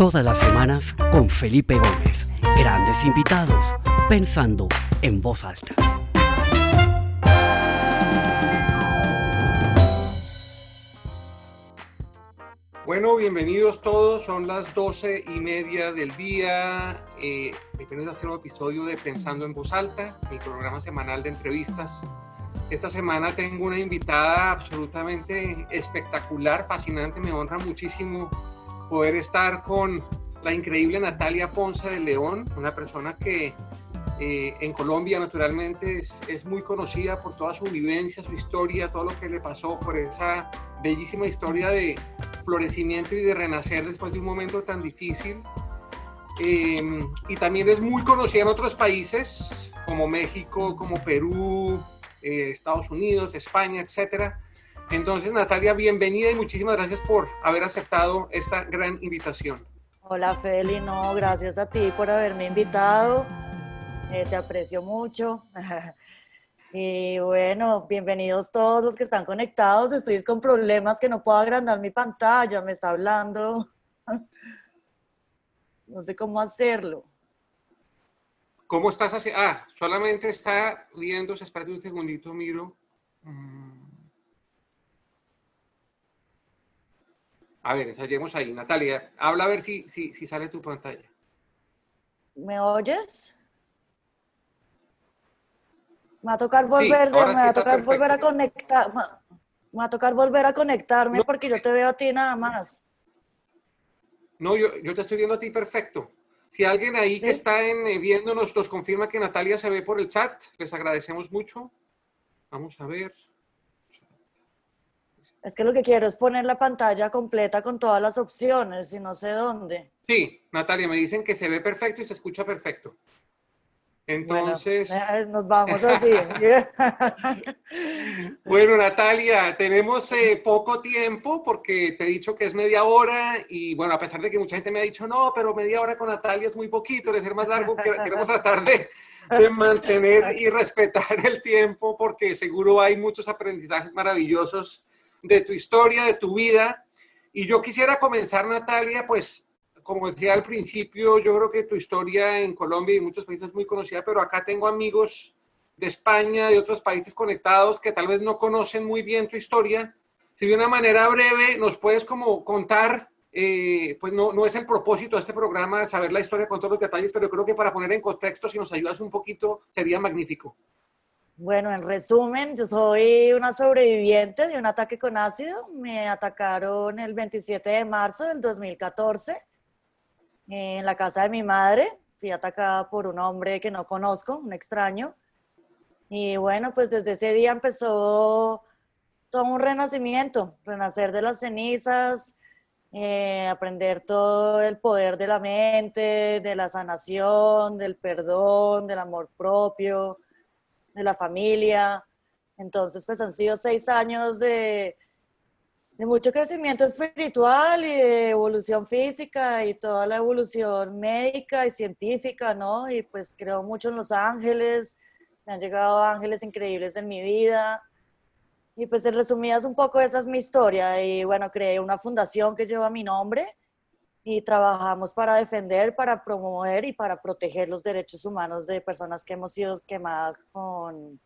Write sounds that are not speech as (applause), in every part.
Todas las semanas con Felipe Gómez. Grandes invitados, pensando en voz alta. Bueno, bienvenidos todos. Son las doce y media del día. Eh, bienvenidos a hacer un episodio de Pensando en Voz Alta, mi programa semanal de entrevistas. Esta semana tengo una invitada absolutamente espectacular, fascinante. Me honra muchísimo poder estar con la increíble Natalia Ponce de León, una persona que eh, en Colombia naturalmente es, muy conocida por toda su vivencia, su historia, todo lo que le pasó, por esa bellísima historia de florecimiento y de renacer después de un momento tan difícil. Eh, y también es muy conocida en otros países como México, como Perú, eh, Estados Unidos, España, etcétera. Entonces, Natalia, bienvenida y muchísimas gracias por haber aceptado esta gran invitación. Hola, Feli, no, gracias a ti por haberme invitado. Eh, te aprecio mucho. (laughs) y bueno, bienvenidos todos los que están conectados. Estoy con problemas que no puedo agrandar mi pantalla, me está hablando. (laughs) no sé cómo hacerlo. ¿Cómo estás así? Ah, solamente está viéndose. Espérate un segundito, miro. Mm. A ver, ensayemos ahí. Natalia, habla a ver si, si, si sale tu pantalla. ¿Me oyes? Me va a tocar volver, me va a tocar volver a conectar. Me va a tocar volver a conectarme porque yo te veo a ti nada más. No, yo, yo te estoy viendo a ti perfecto. Si alguien ahí que está en, eh, viéndonos nos confirma que Natalia se ve por el chat, les agradecemos mucho. Vamos a ver. Es que lo que quiero es poner la pantalla completa con todas las opciones y no sé dónde. Sí, Natalia, me dicen que se ve perfecto y se escucha perfecto. Entonces. nos vamos así. (laughs) bueno, Natalia, tenemos eh, poco tiempo porque te he dicho que es media hora y bueno, a pesar de que mucha gente me ha dicho no, pero media hora con Natalia es muy poquito, debe ser más largo, queremos tratar de, de mantener y respetar el tiempo porque seguro hay muchos aprendizajes maravillosos de tu historia, de tu vida. Y yo quisiera comenzar, Natalia, pues, como decía al principio, yo creo que tu historia en Colombia y en muchos países es muy conocida, pero acá tengo amigos de España, de otros países conectados que tal vez no conocen muy bien tu historia. Si de una manera breve nos puedes como contar, eh, pues no, no es el propósito de este programa saber la historia con todos los detalles, pero creo que para poner en contexto, si nos ayudas un poquito, sería magnífico. Bueno, en resumen, yo soy una sobreviviente de un ataque con ácido. Me atacaron el 27 de marzo del 2014 en la casa de mi madre. Fui atacada por un hombre que no conozco, un extraño. Y bueno, pues desde ese día empezó todo un renacimiento, renacer de las cenizas, eh, aprender todo el poder de la mente, de la sanación, del perdón, del amor propio de la familia. Entonces, pues han sido seis años de, de mucho crecimiento espiritual y de evolución física y toda la evolución médica y científica, ¿no? Y pues creo mucho en los ángeles, me han llegado ángeles increíbles en mi vida. Y pues en resumidas un poco esa es mi historia. Y bueno, creé una fundación que lleva mi nombre y trabajamos para defender, para promover y para proteger los derechos humanos de personas que hemos sido quemadas con,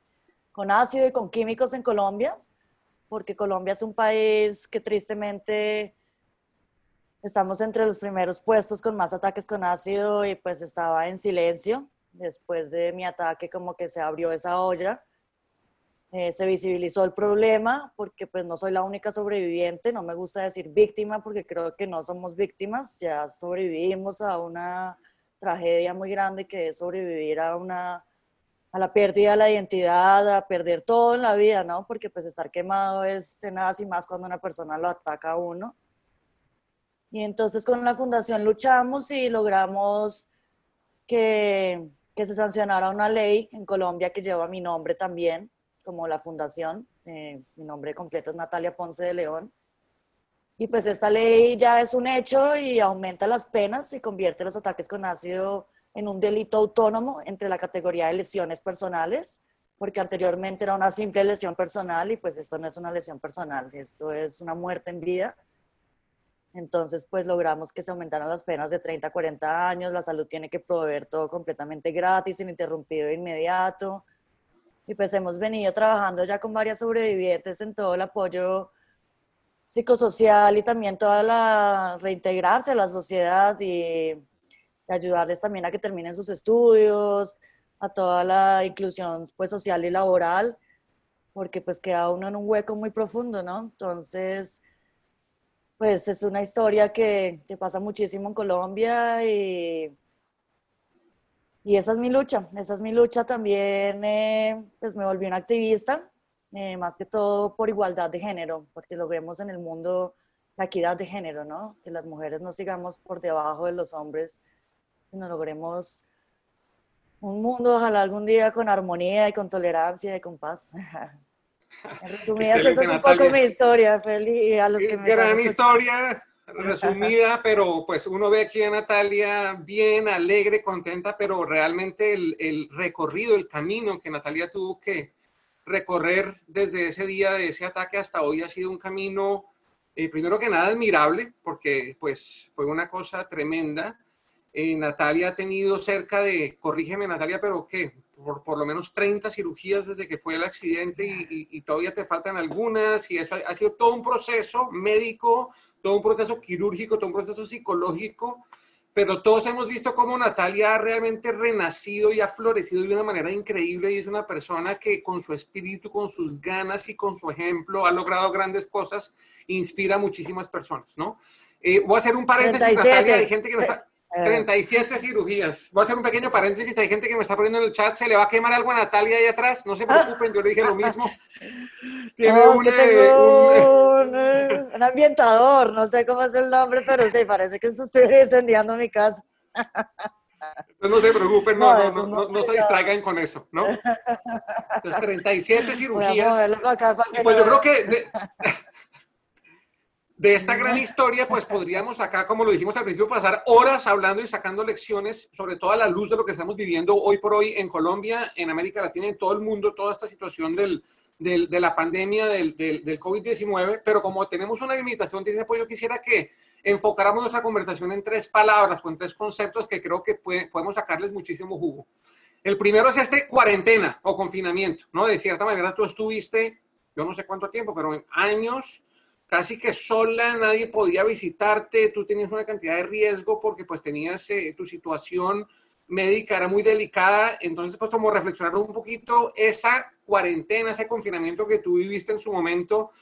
con ácido y con químicos en Colombia, porque Colombia es un país que tristemente estamos entre los primeros puestos con más ataques con ácido y pues estaba en silencio. Después de mi ataque como que se abrió esa olla eh, se visibilizó el problema porque pues no soy la única sobreviviente, no me gusta decir víctima porque creo que no somos víctimas, ya sobrevivimos a una tragedia muy grande que es sobrevivir a una a la pérdida de la identidad, a perder todo en la vida, ¿no? Porque pues estar quemado es tenaz y más cuando una persona lo ataca a uno. Y entonces con la fundación luchamos y logramos que, que se sancionara una ley en Colombia que lleva mi nombre también, como la fundación. Eh, mi nombre completo es Natalia Ponce de León. Y pues esta ley ya es un hecho y aumenta las penas y convierte los ataques con ácido en un delito autónomo entre la categoría de lesiones personales, porque anteriormente era una simple lesión personal y pues esto no es una lesión personal, esto es una muerte en vida. Entonces, pues logramos que se aumentaran las penas de 30 a 40 años, la salud tiene que proveer todo completamente gratis, ininterrumpido de inmediato. Y pues hemos venido trabajando ya con varias sobrevivientes en todo el apoyo psicosocial y también toda la reintegrarse a la sociedad y, ayudarles también a que terminen sus estudios, a toda la inclusión pues social y laboral, porque pues queda uno en un hueco muy profundo, ¿no? Entonces, pues es una historia que, que pasa muchísimo en Colombia y, y esa es mi lucha, esa es mi lucha también, eh, pues me volví una activista eh, más que todo por igualdad de género, porque lo vemos en el mundo la equidad de género, ¿no? Que las mujeres no sigamos por debajo de los hombres, sino logremos un mundo, ojalá algún día con armonía y con tolerancia y con paz. (laughs) En (laughs) resumidas, esa es un poco mi historia, Feli, a los que me Gran historia, resumida, (laughs) pero pues uno ve aquí a Natalia bien, alegre, contenta, pero realmente el, el recorrido, el camino que Natalia tuvo que, recorrer desde ese día de ese ataque hasta hoy ha sido un camino, eh, primero que nada, admirable, porque pues fue una cosa tremenda. Eh, Natalia ha tenido cerca de, corrígeme Natalia, pero ¿qué? Por, por lo menos 30 cirugías desde que fue el accidente y, y, todavía te faltan algunas y eso ha, sido todo un proceso médico, todo un proceso quirúrgico, todo un proceso psicológico pero todos hemos visto cómo Natalia ha realmente renacido y ha florecido de una manera increíble y es una persona que con su espíritu, con sus ganas y con su ejemplo ha logrado grandes cosas, inspira a muchísimas personas, ¿no? Eh, voy a hacer un paréntesis, Natalia, hay gente que me está... 37 cirugías. Voy a hacer un pequeño paréntesis. Hay gente que me está poniendo en el chat. Se le va a quemar algo a Natalia ahí atrás. No se preocupen, yo le dije lo mismo. (laughs) Tiene no, un, un, un, ambientador. No sé cómo es el nombre, pero sí, parece que estoy incendiando mi casa. Entonces no se preocupen, no, no, no, no, no se distraigan con eso, ¿no? (laughs) Entonces, 37 cirugías. Pues yo creo que (laughs) de, de esta gran historia, pues podríamos acá, como lo dijimos al principio, pasar horas hablando y sacando lecciones sobre toda la luz de lo que estamos viviendo hoy por hoy en Colombia, en América Latina, en todo el mundo, toda esta situación del, del, de la pandemia del, del, del COVID-19. Pero como tenemos una limitación, pues yo quisiera que enfocáramos nuestra conversación en tres palabras o en tres conceptos que creo que puede, podemos sacarles muchísimo jugo. El primero es este cuarentena o confinamiento, ¿no? De cierta manera tú estuviste, yo no sé cuánto tiempo, pero en años casi que sola, nadie podía visitarte, tú tenías una cantidad de riesgo porque pues tenías eh, tu situación médica era muy delicada, entonces pues como reflexionar un poquito esa cuarentena, ese confinamiento que tú viviste en su momento,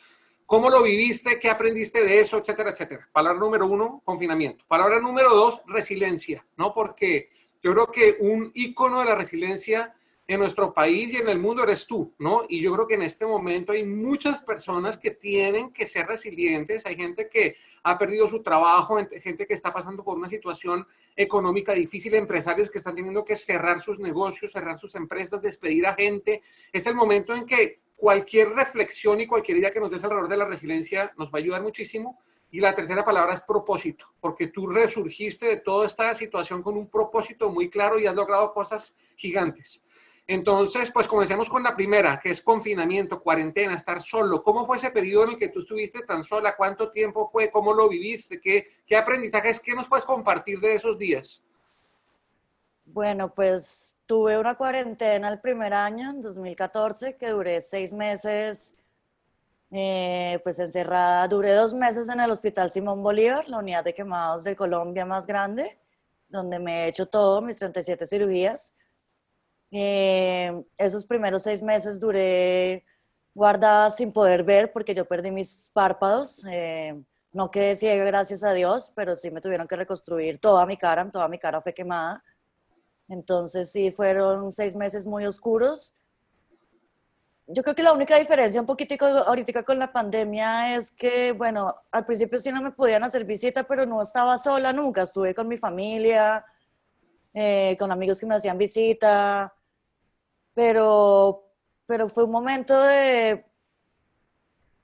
cómo lo viviste, qué aprendiste de eso, etcétera, etcétera. Palabra número uno, confinamiento. Palabra número dos, resiliencia, ¿no? Porque yo creo que un icono de la resiliencia en nuestro país y en el mundo eres tú, ¿no? Y yo creo que en este momento hay muchas personas que tienen que ser resilientes, hay gente que ha perdido su trabajo, gente que está pasando por una situación económica difícil, empresarios que están teniendo que cerrar sus negocios, cerrar sus empresas, despedir a gente. Es el momento en que cualquier reflexión y cualquier idea que nos des alrededor de la resiliencia nos va a ayudar muchísimo. Y la tercera palabra es propósito, porque tú resurgiste de toda esta situación con un propósito muy claro y has logrado cosas gigantes. Entonces, pues comencemos con la primera, que es confinamiento, cuarentena, estar solo. ¿Cómo fue ese periodo en el que tú estuviste tan sola? ¿Cuánto tiempo fue? ¿Cómo lo viviste? ¿Qué, qué aprendizajes, qué nos puedes compartir de esos días? Bueno, pues tuve una cuarentena el primer año, en 2014, que duré seis meses, eh, pues encerrada. Duré dos meses en el Hospital Simón Bolívar, la unidad de quemados de Colombia más grande, donde me he hecho todo, mis 37 cirugías eh, esos primeros seis meses duré guardada sin poder ver porque yo perdí mis párpados. Eh, no quedé ciega, gracias a Dios, pero sí me tuvieron que reconstruir toda mi cara, toda mi cara fue quemada. Entonces sí, fueron seis meses muy oscuros. Yo creo que la única diferencia un poquitico ahorita con la pandemia es que, bueno, al principio sí no me podían hacer visita, pero no estaba sola nunca. Estuve con mi familia, eh, con amigos que me hacían visita pero, pero fue un momento de...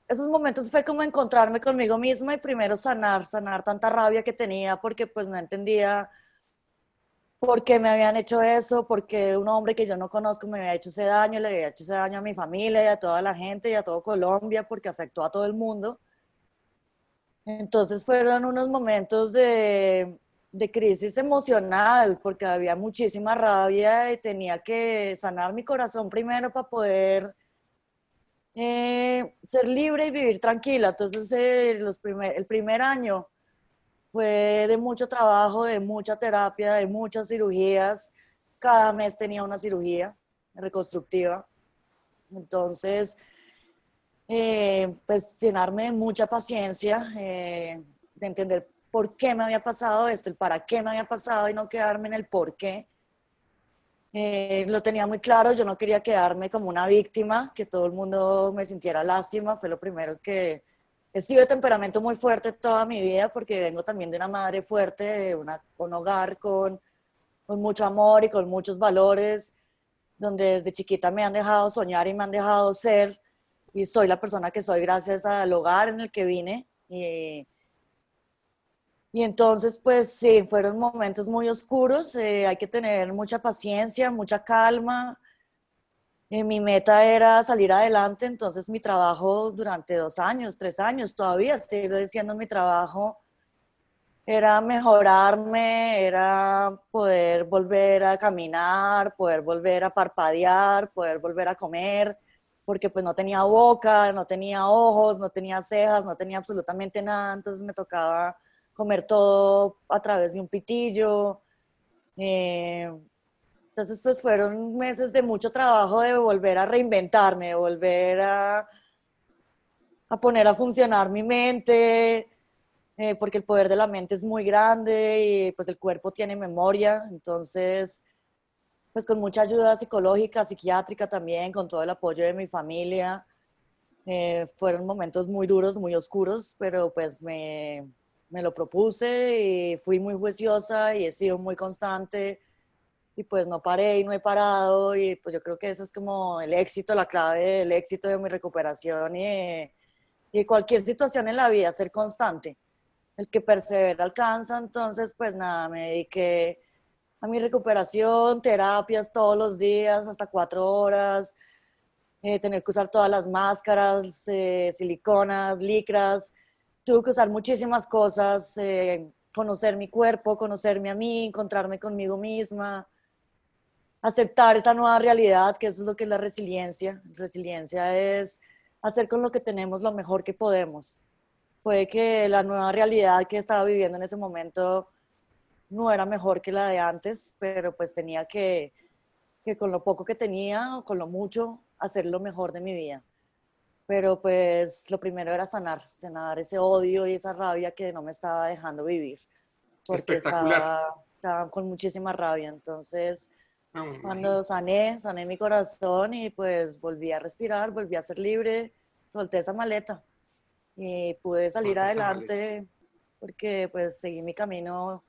Esos momentos fue como encontrarme conmigo misma y primero sanar, sanar tanta rabia que tenía porque pues no entendía por qué me habían hecho eso, porque un hombre que yo no conozco me había hecho ese daño, le había hecho ese daño a mi familia y a toda la gente y a todo Colombia porque afectó a todo el mundo. Entonces fueron unos momentos de, de crisis emocional, porque había muchísima rabia y tenía que sanar mi corazón primero para poder eh, ser libre y vivir tranquila. Entonces, eh, los primer, el primer año fue de mucho trabajo, de mucha terapia, de muchas cirugías. Cada mes tenía una cirugía reconstructiva. Entonces, eh, pues llenarme de mucha paciencia, de entender por qué me había pasado esto, el para qué me había pasado y no quedarme en el por qué. Eh, lo tenía muy claro, yo no quería quedarme como una víctima, que todo el mundo me sintiera lástima, fue lo primero que he sido de temperamento muy fuerte toda mi vida porque vengo también de una madre fuerte, de una, un hogar con, con mucho amor y con muchos valores, donde desde chiquita me han dejado soñar y me han dejado ser y soy la persona que soy gracias al hogar en el que vine. Y, y entonces, pues sí, fueron momentos muy oscuros, eh, hay que tener mucha paciencia, mucha calma. Eh, mi meta era salir adelante, entonces mi trabajo durante dos años, tres años, todavía sigo diciendo mi trabajo, era mejorarme, era poder volver a caminar, poder volver a parpadear, poder volver a comer, porque pues no tenía boca, no tenía ojos, no tenía cejas, no tenía absolutamente nada, entonces me tocaba comer todo a través de un pitillo. Eh, entonces, pues fueron meses de mucho trabajo de volver a reinventarme, de volver a, a poner a funcionar mi mente, eh, porque el poder de la mente es muy grande y pues el cuerpo tiene memoria. Entonces, pues con mucha ayuda psicológica, psiquiátrica también, con todo el apoyo de mi familia. Eh, fueron momentos muy duros, muy oscuros, pero pues me, me lo propuse y fui muy juiciosa y he sido muy constante y pues no paré y no he parado y pues yo creo que eso es como el éxito, la clave del éxito de mi recuperación y, y cualquier situación en la vida, ser constante. El que persevera alcanza, entonces pues nada, me dediqué a mi recuperación, terapias todos los días, hasta cuatro horas, eh, tener que usar todas las máscaras, eh, siliconas, licras, tuve que usar muchísimas cosas, eh, conocer mi cuerpo, conocerme a mí, encontrarme conmigo misma, aceptar esta nueva realidad, que eso es lo que es la resiliencia. Resiliencia es hacer con lo que tenemos lo mejor que podemos. Puede que la nueva realidad que estaba viviendo en ese momento no era mejor que la de antes, pero pues tenía que, que con lo poco que tenía o con lo mucho, hacer lo mejor de mi vida pero pues lo primero era sanar, sanar ese odio y esa rabia que no me estaba dejando vivir, porque estaba, estaba, con muchísima rabia. Entonces, cuando sané, sané mi corazón y pues volví a respirar, volví a ser libre, solté esa maleta y pude salir adelante porque pues seguí mi camino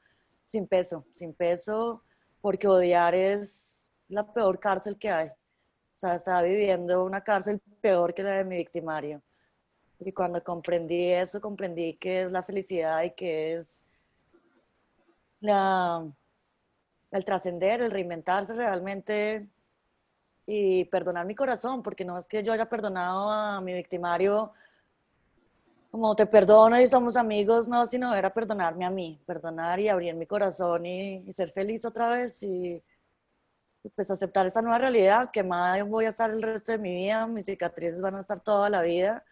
sin peso, sin peso, porque odiar es la peor cárcel que hay. O sea, estaba viviendo una cárcel peor que la de mi victimario. Y cuando comprendí eso, comprendí que es la felicidad y que es la, el trascender, el reinventarse realmente y perdonar mi corazón, porque no es que yo haya perdonado a mi victimario como te perdono y somos amigos, no, sino era perdonarme a mí, perdonar y abrir mi corazón y, y ser feliz otra vez y pues aceptar esta nueva realidad, que más voy a estar el resto de mi vida, mis cicatrices van a estar toda la vida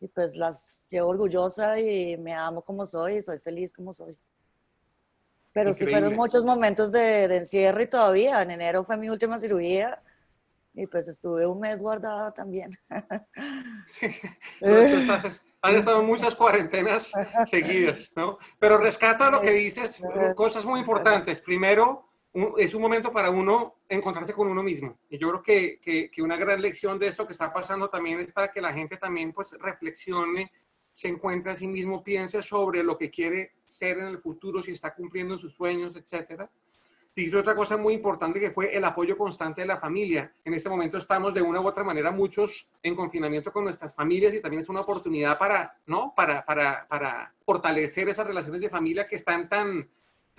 y pues las llevo orgullosa y me amo como soy y soy feliz como soy. Pero sí fueron muchos momentos de, de, encierro y todavía, en enero fue mi última cirugía y pues estuve un mes guardada también. Sí. has, has estado muchas cuarentenas (laughs) seguidas, ¿no? Pero rescata lo que dices, cosas muy importantes. Primero, es un momento para uno encontrarse con uno mismo. Y yo creo que, que, una gran lección de esto que está pasando también es para que la gente también pues reflexione, se encuentre a sí mismo, piense sobre lo que quiere ser en el futuro, si está cumpliendo sus sueños, etcétera. Dice otra cosa muy importante que fue el apoyo constante de la familia. En este momento estamos de una u otra manera muchos en confinamiento con nuestras familias y también es una oportunidad para, ¿no? Para, para, para fortalecer esas relaciones de familia que están tan,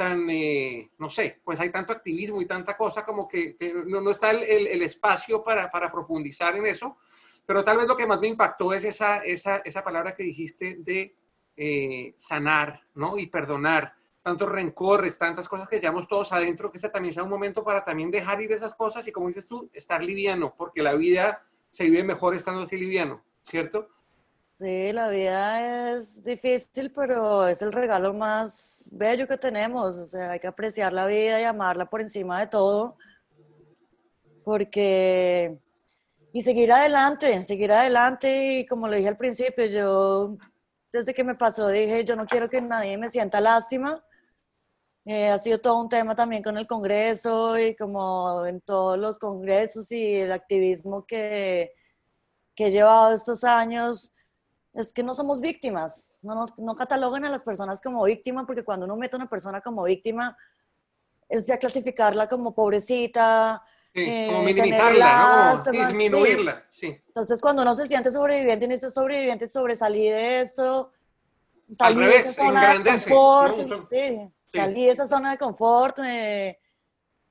eh, no sé, pues hay tanto activismo y tanta cosa como que, no, no, está el, el, espacio para, para, profundizar en eso, pero tal vez lo que más me impactó es esa, esa, esa palabra que dijiste de eh, sanar, ¿no? Y perdonar tantos rencores, tantas cosas que llevamos todos adentro, que este también sea un momento para también dejar ir esas cosas y como dices tú, estar liviano, porque la vida se vive mejor estando así liviano, ¿cierto? Sí, la vida es difícil, pero es el regalo más bello que tenemos. O sea, hay que apreciar la vida y amarla por encima de todo. Porque... Y seguir adelante, seguir adelante. Y como lo dije al principio, yo desde que me pasó dije, yo no quiero que nadie me sienta lástima. Eh, ha sido todo un tema también con el Congreso y como en todos los congresos y el activismo que, que he llevado estos años es que no somos víctimas, no, nos, no cataloguen a las personas como víctimas, porque cuando uno mete a una persona como víctima, es ya clasificarla como pobrecita. Sí, como eh, minimizarla, ¿no? disminuirla, sí. Entonces, cuando uno se siente sobreviviente y dice sobreviviente, sobresalí de esto, salí de esa zona de confort, sí, salí de esa zona de confort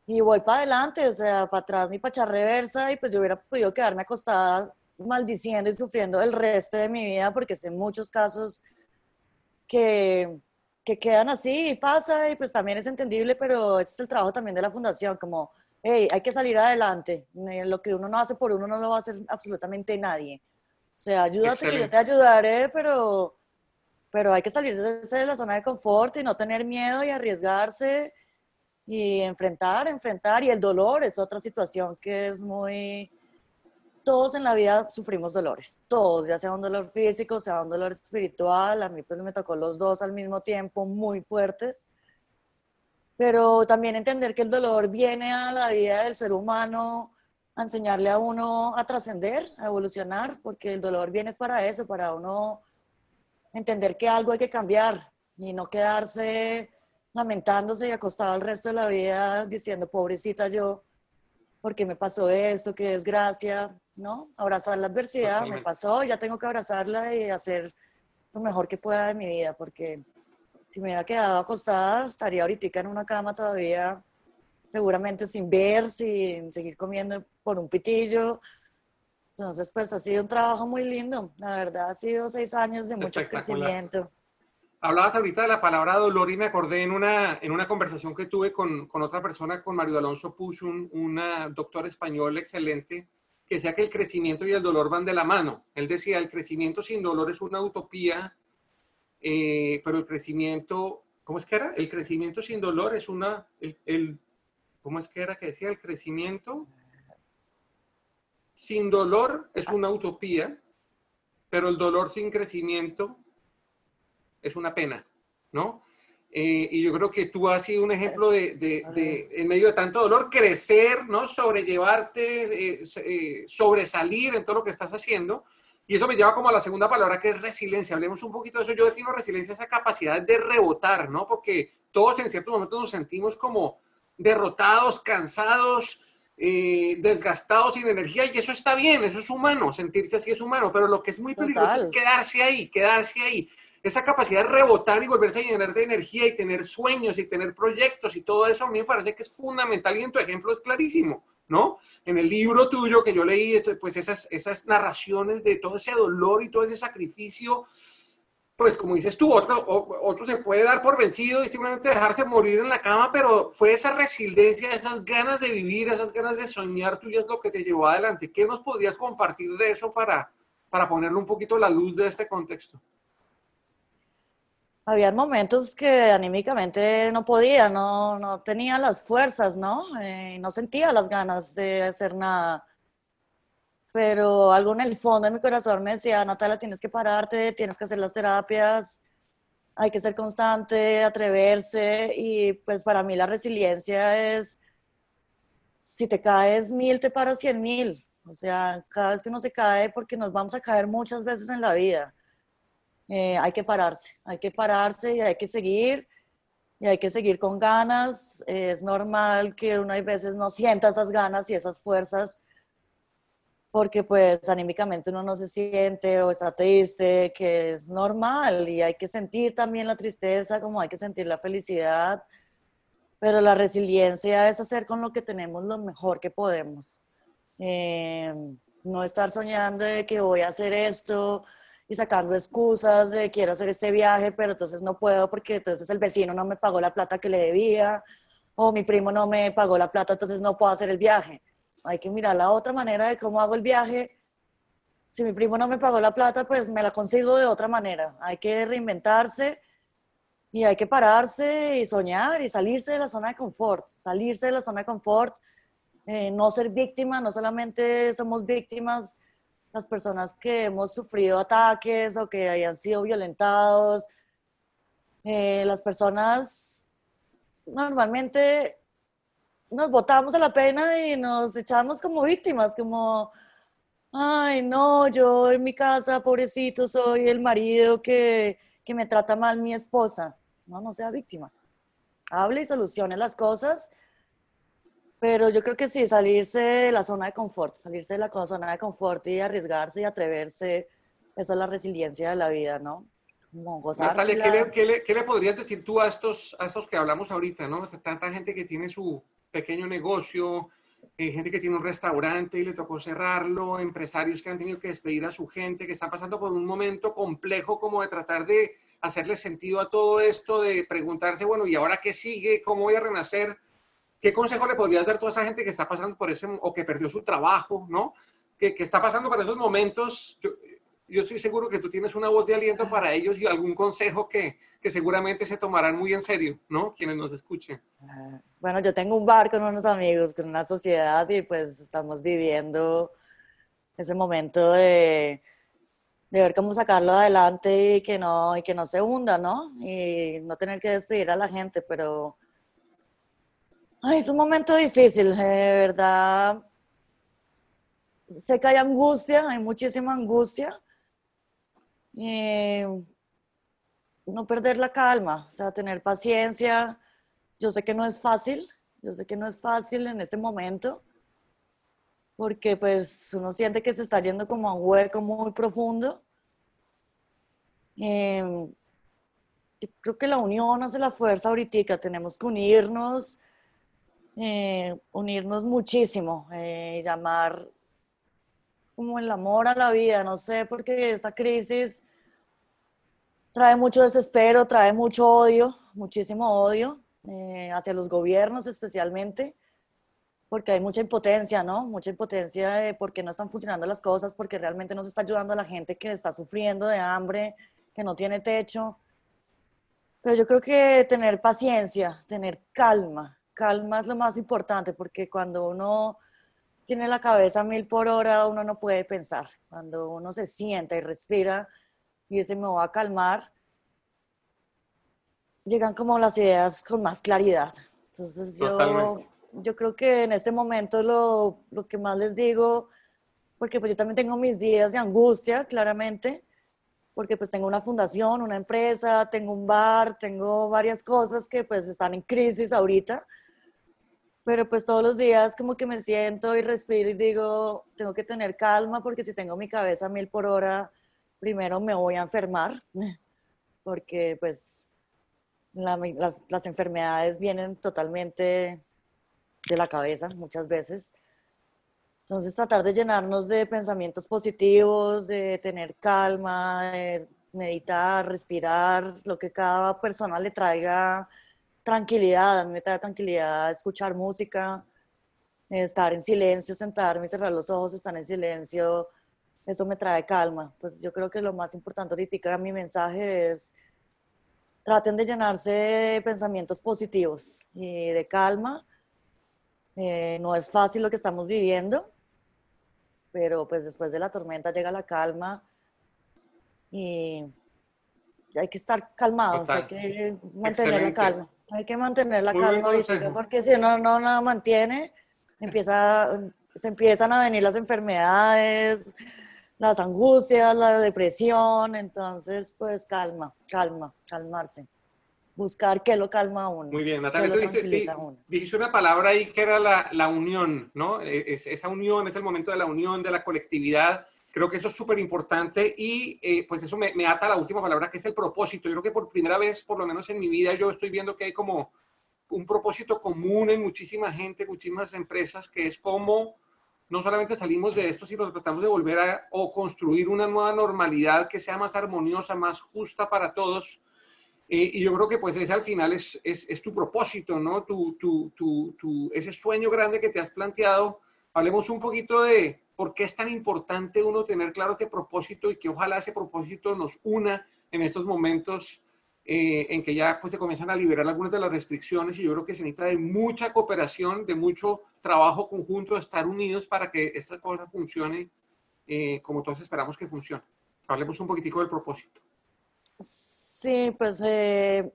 y voy para adelante, o sea, para atrás ni para echar reversa, y pues yo hubiera podido quedarme acostada maldiciendo y sufriendo el resto de mi vida, porque sé muchos casos que, que quedan así y pasa, y pues también es entendible, pero este es el trabajo también de la fundación, como, hey, hay que salir adelante, lo que uno no hace por uno no lo va a hacer absolutamente nadie. O sea, ayúdate que yo te ayudaré, pero, pero hay que salir de la zona de confort y no tener miedo y arriesgarse y enfrentar, enfrentar. Y el dolor es otra situación que es muy, todos en la vida sufrimos dolores, todos, ya sea un dolor físico, sea un dolor espiritual, a mí pues me tocó los dos al mismo tiempo, muy fuertes, pero también entender que el dolor viene a la vida del ser humano a enseñarle a uno a trascender, a evolucionar, porque el dolor viene para eso, para uno entender que algo hay que cambiar y no quedarse lamentándose y acostado el resto de la vida diciendo, pobrecita yo, porque me pasó esto, qué desgracia, ¿no? Abrazar la adversidad, me pasó, ya tengo que abrazarla y hacer lo mejor que pueda de mi vida, porque si me hubiera quedado acostada, estaría ahorita en una cama todavía, seguramente sin ver, sin seguir comiendo por un pitillo. Entonces, pues ha sido un trabajo muy lindo, la verdad, ha sido seis años de mucho crecimiento. Hablabas ahorita de la palabra dolor y me acordé en una, en una conversación que tuve con, con otra persona, con Mario Alonso Puch, un, una doctor español excelente, que decía que el crecimiento y el dolor van de la mano. Él decía, el crecimiento sin dolor es una utopía, eh, pero el crecimiento, ¿cómo es que era? El crecimiento sin dolor es una, ¿cómo es que era que decía? El crecimiento sin dolor es una utopía, pero el dolor sin crecimiento es una pena, ¿no? Eh, y yo creo que tú has sido un ejemplo de, de, en medio de tanto dolor, crecer, ¿no? Sobrellevarte, eh, eh, sobresalir en todo lo que estás haciendo. Y eso me lleva como a la segunda palabra que es resiliencia. Hablemos un poquito de eso. Yo defino resiliencia esa capacidad de rebotar, ¿no? Porque todos en ciertos momentos nos sentimos como derrotados, cansados, desgastados, sin energía. Y eso está bien, eso es humano. Sentirse así es humano. Pero lo que es muy peligroso es quedarse ahí, quedarse ahí esa capacidad de rebotar y volverse a llenar de energía y tener sueños y tener proyectos y todo eso a mí me parece que es fundamental y en tu ejemplo es clarísimo, ¿no? En el libro tuyo que yo leí, este, pues esas, esas narraciones de todo ese dolor y todo ese sacrificio, pues como dices tú, otro, otro se puede dar por vencido y simplemente dejarse morir en la cama, pero fue esa resiliencia, esas ganas de vivir, esas ganas de soñar tuyas lo que te llevó adelante. ¿Qué nos podrías compartir de eso para, para ponerle un poquito la luz de este contexto? Había momentos que anímicamente no podía, no, no tenía las fuerzas, ¿no? Eh, no sentía las ganas de hacer nada. Pero algo en el fondo de mi corazón me decía, Natalia, tienes que pararte, tienes que hacer las terapias, hay que ser constante, atreverse. Y pues para mí la resiliencia es, si te caes mil, te paras cien mil. O sea, cada vez que uno se cae, porque nos vamos a caer muchas veces en la vida eh, hay que pararse, hay que pararse y hay que seguir, y hay que seguir con ganas. es normal que uno a veces no sienta esas ganas y esas fuerzas, porque pues anímicamente uno no se siente o está triste, que es normal, y hay que sentir también la tristeza como hay que sentir la felicidad, pero la resiliencia es hacer con lo que tenemos lo mejor que podemos. Eh, no estar soñando de que voy a hacer esto, y sacando excusas de quiero hacer este viaje, pero entonces no puedo porque entonces el vecino no me pagó la plata que le debía o mi primo no me pagó la plata, entonces no puedo hacer el viaje. Hay que mirar la otra manera de cómo hago el viaje. Si mi primo no me pagó la plata, pues me la consigo de otra manera. Hay que reinventarse y hay que pararse y soñar y salirse de la zona de confort, salirse de la zona de confort, eh, no ser víctima, no solamente somos víctimas las personas que hemos sufrido ataques o que hayan sido violentados, eh, las personas normalmente nos botamos a la pena y nos echamos como víctimas, como, ay, no, yo en mi casa, pobrecito, soy el marido que, que me trata mal mi esposa. No, no sea víctima. Hable y solucione las cosas, pero yo creo que sí, salirse de la zona de confort, salirse de la zona de confort y arriesgarse y atreverse, esa es la resiliencia de la vida, ¿no? Natalia, ¿qué le, ¿qué, le, podrías decir tú a estos, a estos que hablamos ahorita, ¿no? Tanta gente que tiene su pequeño negocio, eh, gente que tiene un restaurante y le tocó cerrarlo, empresarios que han tenido que despedir a su gente, que están pasando por un momento complejo como de tratar de hacerle sentido a todo esto, de preguntarse, bueno, ¿y ahora qué sigue? ¿Cómo voy a renacer? ¿Qué consejo le podrías dar a toda esa gente que está pasando por ese, o que perdió su trabajo, ¿no? Que, que está pasando por esos momentos yo estoy seguro que tú tienes una voz de aliento para ellos y algún consejo que, que seguramente se tomarán muy en serio, ¿no? Quienes nos escuchen. Ah, bueno, yo tengo un bar con unos amigos, con una sociedad y pues estamos viviendo ese momento de, de ver cómo sacarlo adelante y que no, y que no se hunda, ¿no? Y no tener que despedir a la gente, pero... Ay, es un momento difícil, de verdad. Sé que hay angustia, hay muchísima angustia, eh, no perder la calma, o sea, tener paciencia. Yo sé que no es fácil, yo sé que no es fácil en este momento, porque pues uno siente que se está yendo como a un hueco muy profundo. Eh, creo que la unión hace la fuerza ahorita, tenemos que unirnos, eh, unirnos muchísimo, llamar como el amor a la vida, no sé, porque esta crisis trae mucho desespero, trae mucho odio, muchísimo odio eh, hacia los gobiernos especialmente, porque hay mucha impotencia, ¿no? Mucha impotencia de por qué no están funcionando las cosas, porque realmente no se está ayudando a la gente que está sufriendo de hambre, que no tiene techo. Pero yo creo que tener paciencia, tener calma, calma es lo más importante, porque cuando uno tiene la cabeza a mil por hora, uno no puede pensar. Cuando uno se sienta y respira y ese me va a calmar, llegan como las ideas con más claridad. Entonces yo, yo creo que en este momento lo, lo, que más les digo, porque pues yo también tengo mis días de angustia, claramente, porque pues tengo una fundación, una empresa, tengo un bar, tengo varias cosas que pues están en crisis ahorita pero pues todos los días como que me siento y respiro y digo, tengo que tener calma porque si tengo mi cabeza a mil por hora, primero me voy a enfermar, (laughs) porque pues las, las, enfermedades vienen totalmente de la cabeza muchas veces. Entonces tratar de llenarnos de pensamientos positivos, de tener calma, de meditar, respirar, lo que cada persona le traiga tranquilidad, a mí me da tranquilidad escuchar música, estar en silencio, sentarme, cerrar los ojos, estar en silencio, eso me trae calma. Pues yo creo que lo más importante ahorita, mi mensaje es, traten de llenarse de pensamientos positivos y de calma. Eh, no es fácil lo que estamos viviendo, pero pues después de la tormenta llega la calma y hay que estar calmados, hay que mantener la calma. Hay que mantener la calma porque si uno no la mantiene, empieza, se empiezan a venir las enfermedades, las angustias, la depresión, entonces pues calma, calma, calmarse. Buscar qué lo calma a uno. Muy bien, Natalia, tú dijiste, una palabra ahí que era la, la unión, ¿no? E, es, esa unión es el momento de la unión, de la colectividad Creo que eso es súper importante y eh, pues eso me, me, ata a la última palabra que es el propósito. Yo creo que por primera vez, por lo menos en mi vida, yo estoy viendo que hay como un propósito común en muchísima gente, muchísimas empresas, que es cómo no solamente salimos de esto, sino tratamos de volver a o construir una nueva normalidad que sea más armoniosa, más justa para todos. Eh, y yo creo que pues ese al final es, es, es tu propósito, ¿no? Tu, tu, tu, ese sueño grande que te has planteado. Hablemos un poquito de por qué es tan importante uno tener claro ese propósito y que ojalá ese propósito nos una en estos momentos eh, en que ya pues se comienzan a liberar algunas de las restricciones y yo creo que se necesita de mucha cooperación, de mucho trabajo conjunto, de estar unidos para que esta cosa funcione eh, como todos esperamos que funcione. Hablemos un poquitico del propósito. Sí, pues eh,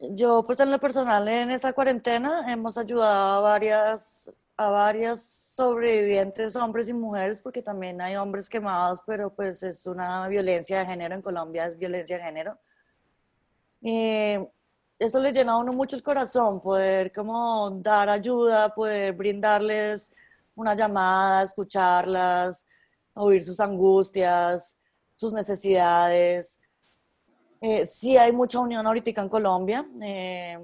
yo pues en lo personal en esta cuarentena hemos ayudado a varias a varias sobrevivientes, hombres y mujeres, porque también hay hombres quemados, pero pues es una violencia de género, en Colombia es violencia de género. Y eso le llena a uno mucho el corazón, poder como dar ayuda, poder brindarles una llamada, escucharlas, oír sus angustias, sus necesidades. Eh, sí hay mucha unión ahorita en Colombia, eh,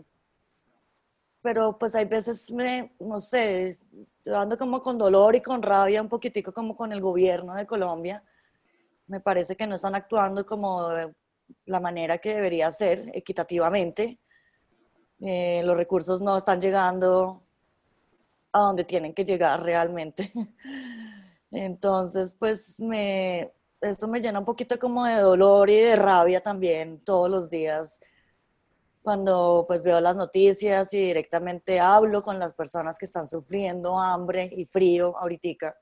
pero pues hay veces, me, no sé, ando como con dolor y con rabia un poquitico como con el gobierno de Colombia. Me parece que no están actuando como la manera que debería ser, equitativamente. Eh, los recursos no están llegando a donde tienen que llegar realmente. (laughs) Entonces, pues me, esto me llena un poquito como de dolor y de rabia también todos los días cuando pues veo las noticias y directamente hablo con las personas que están sufriendo hambre y frío ahorita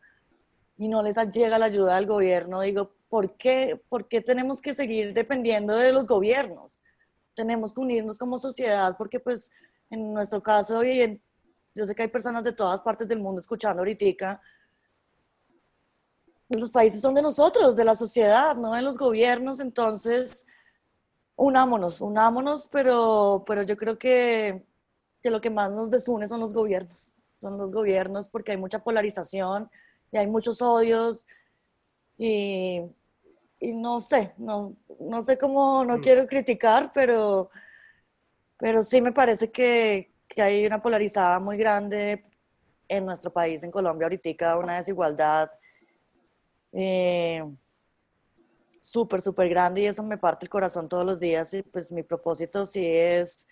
y no les llega la ayuda del gobierno, digo, ¿por qué, ¿por qué tenemos que seguir dependiendo de los gobiernos? Tenemos que unirnos como sociedad porque pues en nuestro caso, y yo sé que hay personas de todas partes del mundo escuchando ahorita, los países son de nosotros, de la sociedad, no de los gobiernos, entonces unámonos, unámonos, pero, pero yo creo que, que lo que más nos desune son los gobiernos, son los gobiernos porque hay mucha polarización y hay muchos odios y, y no sé, no, no sé cómo, no mm. quiero criticar, pero, pero sí me parece que, que hay una polarizada muy grande en nuestro país, en Colombia, ahorita, una desigualdad eh, súper, súper grande y eso me parte el corazón todos los días y pues mi propósito sí es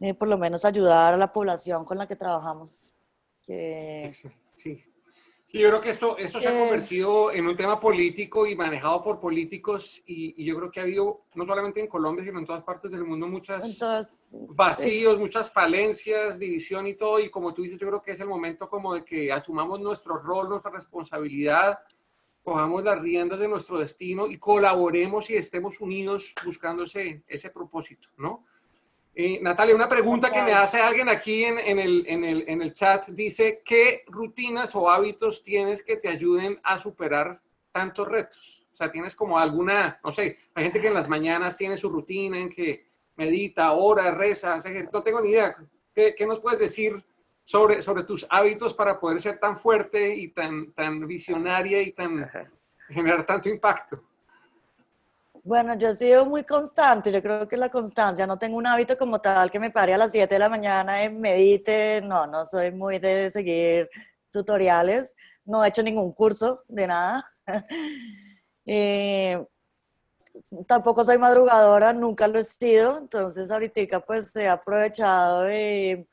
eh, por lo menos ayudar a la población con la que trabajamos. Que, sí. Sí, yo creo que esto, esto se ha convertido en un tema político y manejado por políticos y, yo creo que ha habido, no solamente en Colombia, sino en todas partes del mundo, muchas vacíos, muchas falencias, división y todo. Y como tú dices, yo creo que es el momento como de que asumamos nuestro rol, nuestra responsabilidad, cojamos las riendas de nuestro destino y colaboremos y estemos unidos buscando ese, ese propósito, ¿no? Eh, Natalia, una pregunta que me hace alguien aquí en, el, en, el, en, el, chat dice, ¿qué rutinas o hábitos tienes que te ayuden a superar tantos retos? O sea, tienes como alguna, no sé, hay gente que en las mañanas tiene su rutina en que medita, ora, reza, hace, no tengo ni idea. ¿Qué, ¿Qué, nos puedes decir sobre, sobre tus hábitos para poder ser tan fuerte y tan, tan visionaria y tan generar tanto impacto? Bueno, yo he sido muy constante, yo creo que la constancia, no tengo un hábito como tal que me pare a las 7 de la mañana y medite, no, no soy muy de seguir tutoriales, no he hecho ningún curso de nada. (laughs) Eh, tampoco soy madrugadora, nunca lo he sido, entonces ahorita pues he aprovechado y,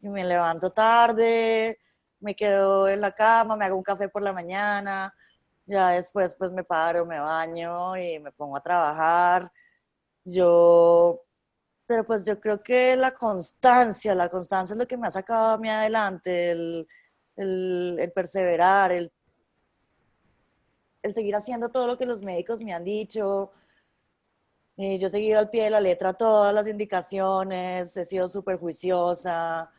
y me levanto tarde, me quedo en la cama, me hago un café por la mañana, ya después pues me paro, me baño y me pongo a trabajar. Yo, pero pues yo creo que la constancia, la constancia es lo que me ha sacado a mí adelante, el, perseverar, el, el seguir haciendo todo lo que los médicos me han dicho. Yo he seguido al pie de la letra todas las indicaciones, he sido súper juiciosa,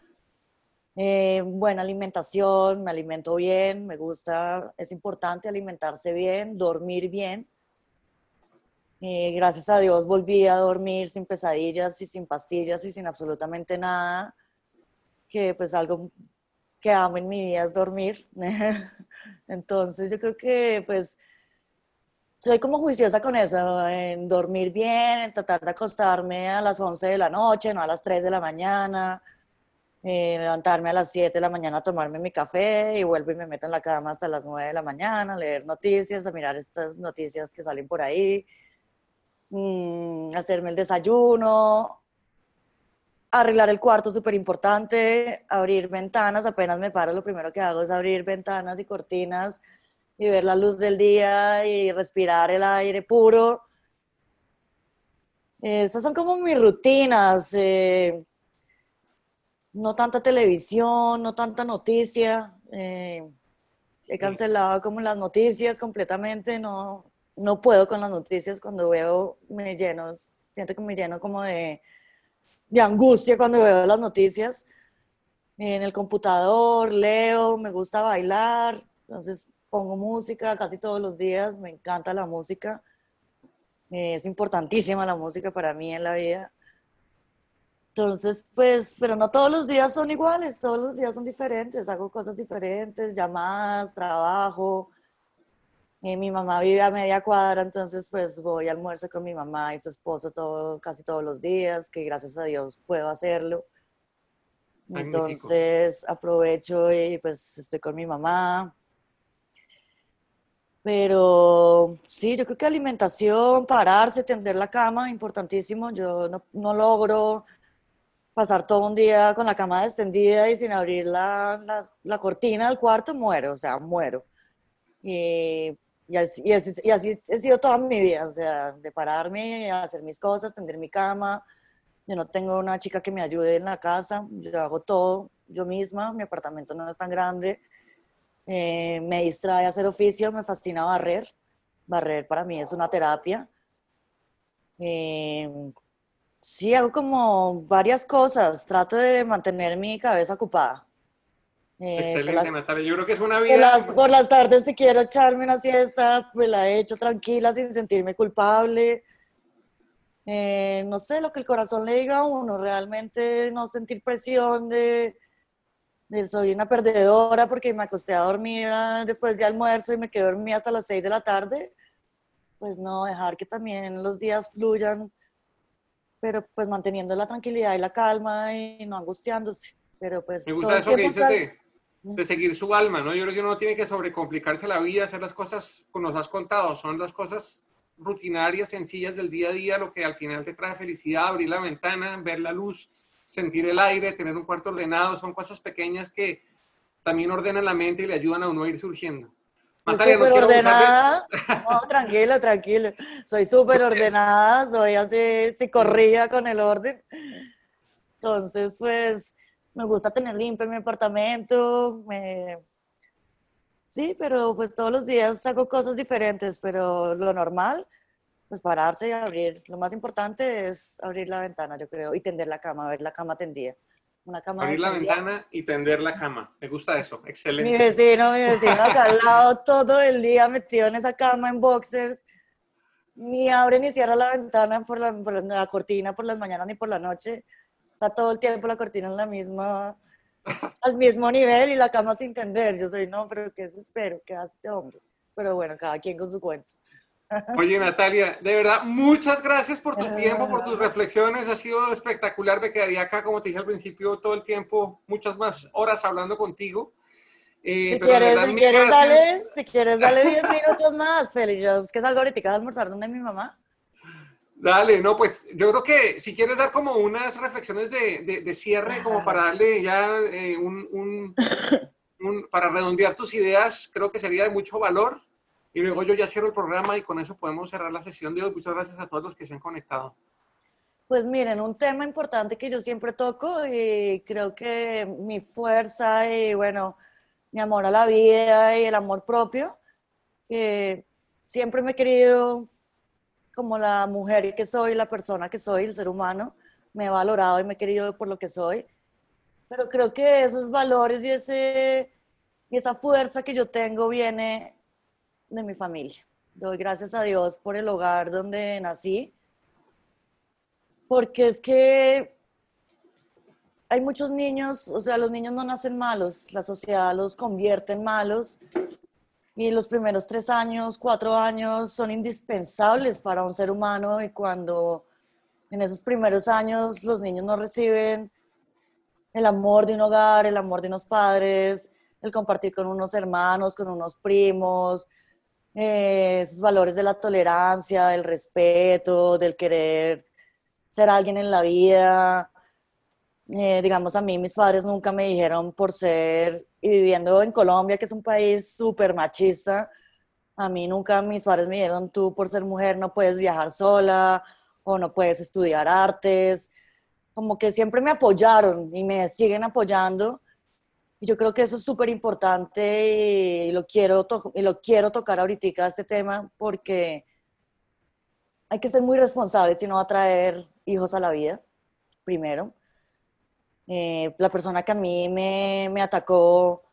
eh, buena alimentación, me alimento bien, me gusta, es importante alimentarse bien, dormir bien. Eh, gracias a Dios volví a dormir sin pesadillas y sin pastillas y sin absolutamente nada, que pues algo que amo en mi vida es dormir. (laughs) Entonces yo creo que pues soy como juiciosa con eso, en dormir bien, en tratar de acostarme a las 11 de la noche, no a las 3 de la mañana eh, levantarme a las 7 de la mañana a tomarme mi café y vuelvo y me meto en la cama hasta las 9 de la mañana a leer noticias, a mirar estas noticias que salen por ahí, mm, hacerme el desayuno, arreglar el cuarto, súper importante, abrir ventanas, apenas me paro, lo primero que hago es abrir ventanas y cortinas y ver la luz del día y respirar el aire puro. Estas son como mis rutinas. Eh, no tanta televisión, no tanta noticia. Eh, he cancelado como las noticias completamente. No, no puedo con las noticias cuando veo, me lleno, siento que me lleno como de, de angustia cuando veo las noticias. En el computador leo, me gusta bailar, entonces pongo música casi todos los días, me encanta la música. Es importantísima la música para mí en la vida. Entonces, pues, pero no todos los días son iguales, todos los días son diferentes, hago cosas diferentes, llamadas, trabajo. Eh, mi mamá vive a media cuadra, entonces pues voy a almuerzo con mi mamá y su esposo todo, casi todos los días, que gracias a Dios puedo hacerlo. Entonces aprovecho y pues estoy con mi mamá. Pero sí, yo creo que alimentación, pararse, tender la cama, importantísimo. Yo no, no logro pasar todo un día con la cama extendida y sin abrir la, la, cortina del cuarto, muero, o sea, muero. Y, y, así, y, así, he sido toda mi vida, o sea, de pararme, hacer mis cosas, tender mi cama. Yo no tengo una chica que me ayude en la casa, yo hago todo yo misma, mi apartamento no es tan grande. Eh, me distrae hacer oficio, me fascina barrer. Barrer para mí es una terapia. Eh, sí, hago como varias cosas. Trato de mantener mi cabeza ocupada. Eh, Excelente, Natalia. Yo creo que es una vida. Por las, tardes, si quiero echarme una siesta, pues la he hecho tranquila, sin sentirme culpable. no sé, lo que el corazón le diga a uno, realmente no sentir presión de, soy una perdedora porque me acosté a dormir después de almuerzo y me quedé dormida hasta las 6 de la tarde, pues no, dejar que también los días fluyan, pero pues manteniendo la tranquilidad y la calma y no angustiándose. Pero pues... Me gusta eso que dices de, de, seguir su alma, ¿no? Yo creo que uno no tiene que sobrecomplicarse la vida, hacer las cosas como nos has contado, son las cosas rutinarias, sencillas del día a día, lo que al final te trae felicidad, abrir la ventana, ver la luz, sentir el aire, tener un cuarto ordenado, son cosas pequeñas que también ordenan la mente y le ayudan a uno a ir surgiendo. Soy súper ordenada. No, tranquilo, tranquilo. Soy súper ordenada, soy así, si corría con el orden. Entonces, pues, me gusta tener limpio mi apartamento. Sí, pero pues todos los días hago cosas diferentes, pero lo normal pues pararse y abrir. Lo más importante es abrir la ventana, yo creo, y tender la cama, ver la cama tendida. Una cama abrir la ventana y tender la cama. Me gusta eso. Excelente. Mi vecino, mi vecino acá al lado todo el día metido en esa cama en boxers. Ni abre ni cierra la ventana por la, por la cortina por las mañanas ni por la noche. Está todo el tiempo la cortina en la misma, (laughs) al mismo nivel y la cama sin tender. Yo soy, no, pero qué espero, qué hace este hombre. Pero bueno, cada quien con su cuento. Oye, Natalia, de verdad, muchas gracias por tu tiempo, por tus reflexiones. Ha sido espectacular. Me quedaría acá, como te dije al principio, todo el tiempo, muchas más horas hablando contigo. Eh, si, quieres, si, quieres dale, si quieres, dale 10 minutos más, Félix. Yo es que salgo ahorita a almorzar donde mi mamá. Dale, no, pues yo creo que si quieres dar como unas reflexiones de, de, cierre, como para darle ya eh, un, un, para redondear tus ideas, creo que sería de mucho valor. Y luego yo ya cierro el programa y con eso podemos cerrar la sesión de hoy. Muchas gracias a todos los que se han conectado. Pues miren, un tema importante que yo siempre toco y creo que mi fuerza y bueno, mi amor a la vida y el amor propio, que siempre me he querido como la mujer que soy, la persona que soy, el ser humano, me he valorado y me he querido por lo que soy, pero creo que esos valores y, ese, y esa fuerza que yo tengo viene de mi familia. Doy gracias a Dios por el hogar donde nací, porque es que hay muchos niños, o sea, los niños no nacen malos, la sociedad los convierte en malos y los primeros tres años, cuatro años son indispensables para un ser humano y cuando en esos primeros años los niños no reciben el amor de un hogar, el amor de unos padres, el compartir con unos hermanos, con unos primos, eh, esos valores de la tolerancia, del respeto, del querer ser alguien en la vida. Eh, digamos, a mí mis padres nunca me dijeron por ser, y viviendo en Colombia, que es un país súper machista, a mí nunca mis padres me dijeron, tú por ser mujer no puedes viajar sola o no puedes estudiar artes. Como que siempre me apoyaron y me siguen apoyando. Y yo creo que eso es súper importante y lo, quiero y lo quiero tocar ahorita este tema porque hay que ser muy responsables si no va a traer hijos a la vida, primero. Eh, la persona que a mí me, me, atacó,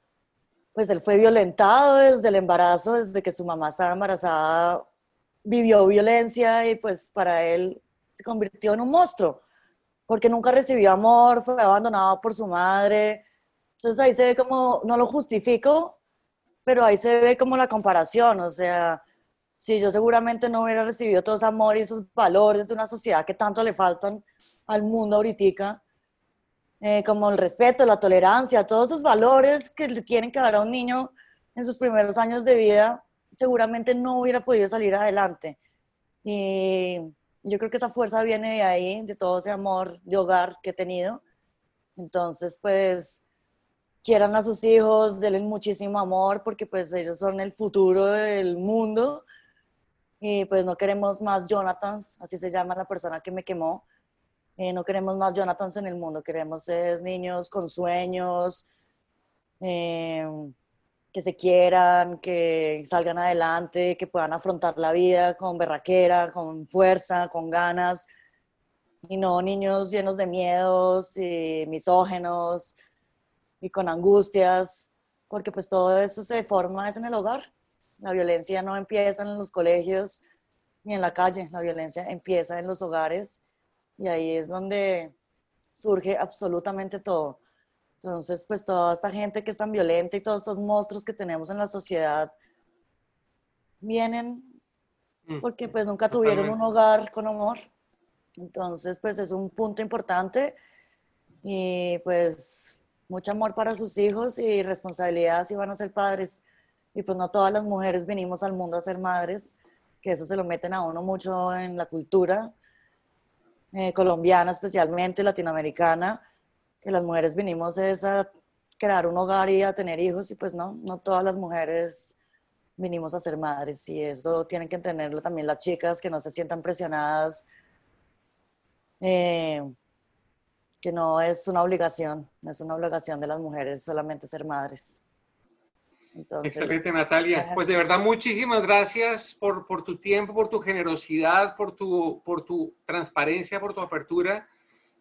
pues él fue violentado desde el embarazo, desde que su mamá estaba embarazada, vivió violencia y pues para él se convirtió en un monstruo, porque nunca recibió amor, fue abandonado por su madre. Entonces ahí se ve como, no lo justifico, pero ahí se ve como la comparación, o sea, si yo seguramente no hubiera recibido todo ese amor y esos valores de una sociedad que tanto le faltan al mundo ahorita, eh, como el respeto, la tolerancia, todos esos valores que le tienen que dar a un niño en sus primeros años de vida, seguramente no hubiera podido salir adelante. Y yo creo que esa fuerza viene de ahí, de todo ese amor de hogar que he tenido. Entonces, pues, quieran a sus hijos, denle muchísimo amor, porque pues ellos son el futuro del mundo. Y pues no queremos más Jonathans, así se llama la persona que me quemó. Eh, no queremos más Jonathans en el mundo, queremos es niños con sueños, eh, que se quieran, que salgan adelante, que puedan afrontar la vida con berraquera, con fuerza, con ganas, y no niños llenos de miedos y misógenos y con angustias, porque pues todo eso se forma es en el hogar. La violencia no empieza en los colegios ni en la calle, la violencia empieza en los hogares y ahí es donde surge absolutamente todo. Entonces, pues toda esta gente que es tan violenta y todos estos monstruos que tenemos en la sociedad vienen mm. porque pues nunca tuvieron un hogar con amor. Entonces, pues es un punto importante y pues mucho amor para sus hijos y responsabilidad si van a ser padres. Y pues no todas las mujeres venimos al mundo a ser madres, que eso se lo meten a uno mucho en la cultura eh, colombiana, especialmente latinoamericana, que las mujeres venimos a crear un hogar y a tener hijos y pues no, no todas las mujeres vinimos a ser madres. Y eso tienen que entenderlo también las chicas, que no se sientan presionadas, eh, que no es una obligación, no es una obligación de las mujeres solamente ser madres. Excelente, Natalia. Pues de verdad, muchísimas gracias por, por, tu tiempo, por tu generosidad, por tu, por tu transparencia, por tu apertura.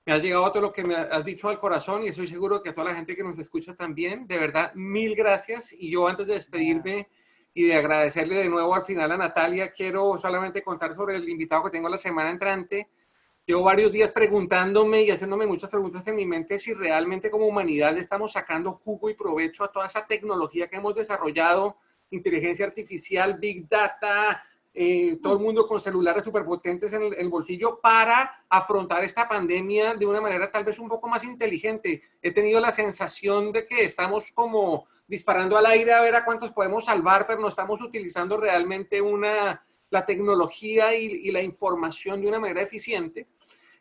Me has llegado todo lo que me has dicho al corazón y estoy seguro que a toda la gente que nos escucha también. De verdad, mil gracias. Y yo antes de despedirme y de agradecerle de nuevo al final a Natalia, quiero solamente contar sobre el invitado que tengo la semana entrante Llevo varios días preguntándome y haciéndome muchas preguntas en mi mente si realmente como humanidad estamos sacando jugo y provecho a toda esa tecnología que hemos desarrollado, inteligencia artificial, big data, eh, todo el mundo con celulares superpotentes en el, bolsillo para afrontar esta pandemia de una manera tal vez un poco más inteligente. He tenido la sensación de que estamos como disparando al aire a ver a cuántos podemos salvar, pero no estamos utilizando realmente una, la tecnología y la información de una manera eficiente.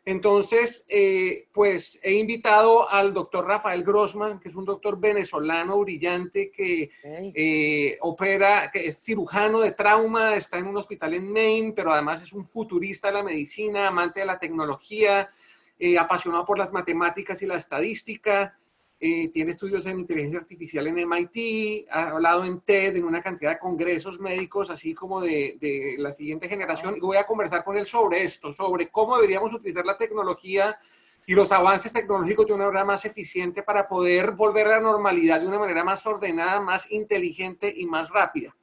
Entonces, eh, pues he invitado al doctor Rafael Grossman, que es un doctor venezolano brillante que eh, opera, que es cirujano de trauma, está en un hospital en Maine, pero además es un futurista de la medicina, amante de la tecnología, eh, apasionado por las matemáticas y la estadística. Eh, tiene estudios en inteligencia artificial en MIT, ha hablado en TED, en una cantidad de congresos médicos, así como de, de, la siguiente generación. Y voy a conversar con él sobre esto, sobre cómo deberíamos utilizar la tecnología y los avances tecnológicos de una manera más eficiente para poder volver a la normalidad de una manera más ordenada, más inteligente y más rápida.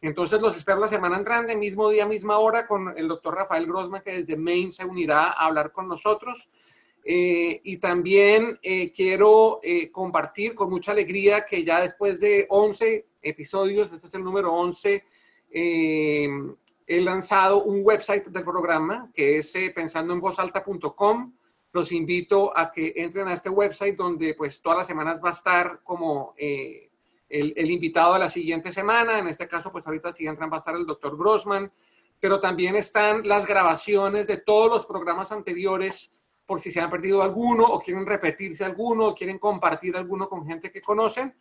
Entonces los espero la semana entrante, mismo día, misma hora, con el doctor Rafael Grossman, que desde Maine se unirá a hablar con nosotros. Eh, y también eh, quiero eh, compartir con mucha alegría que ya después de 11 episodios, este es el número 11, he lanzado un website del programa que es pensandoenvozalta.com. los invito a que entren a este website donde pues todas las semanas va a estar como eh, el, el, invitado de la siguiente semana. En este caso, pues ahorita si entran va a estar el doctor Grossman, pero también están las grabaciones de todos los programas anteriores por si se han perdido alguno o quieren repetirse alguno o quieren compartir alguno con gente que conocen.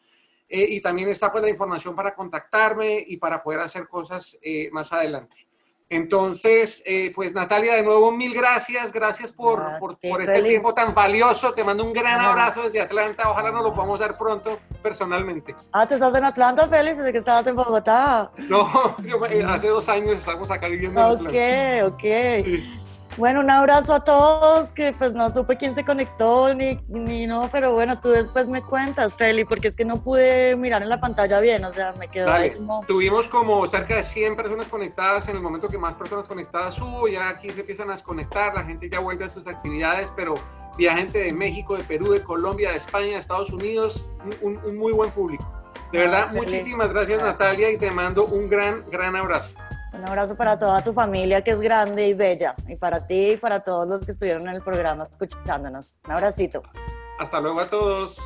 Eh, y también está pues la información para contactarme y para poder hacer cosas eh, más adelante. Entonces, eh, pues Natalia, de nuevo mil gracias, gracias por, Ah, por, este feliz. tiempo tan valioso. Te mando un gran Ah. abrazo desde Atlanta. Ojalá nos lo podamos dar pronto personalmente. Ah, ¿tú estás en Atlanta, Félix? Desde que estabas en Bogotá. No, (laughs) yo, hace dos años estamos acá viviendo en Ok, Atlanta. ok. Sí. Bueno, un abrazo a todos, que pues no supe quién se conectó ni, ni no, pero bueno, tú después me cuentas, Feli, porque es que no pude mirar en la pantalla bien, o sea, me quedó ahí Dale. como... Tuvimos como cerca de 100 personas conectadas en el momento que más personas conectadas hubo. Ya aquí se empiezan a desconectar, la gente ya vuelve a sus actividades, pero vi a gente de México, de Perú, de Colombia, de España, de Estados Unidos, un, un- muy buen público. De verdad, Ah, qué muchísimas gracias Ah. Natalia y te mando un gran, gran abrazo. Un abrazo para toda tu familia que es grande y bella, y para ti y para todos los que estuvieron en el programa escuchándonos. Un abracito. Hasta luego a todos.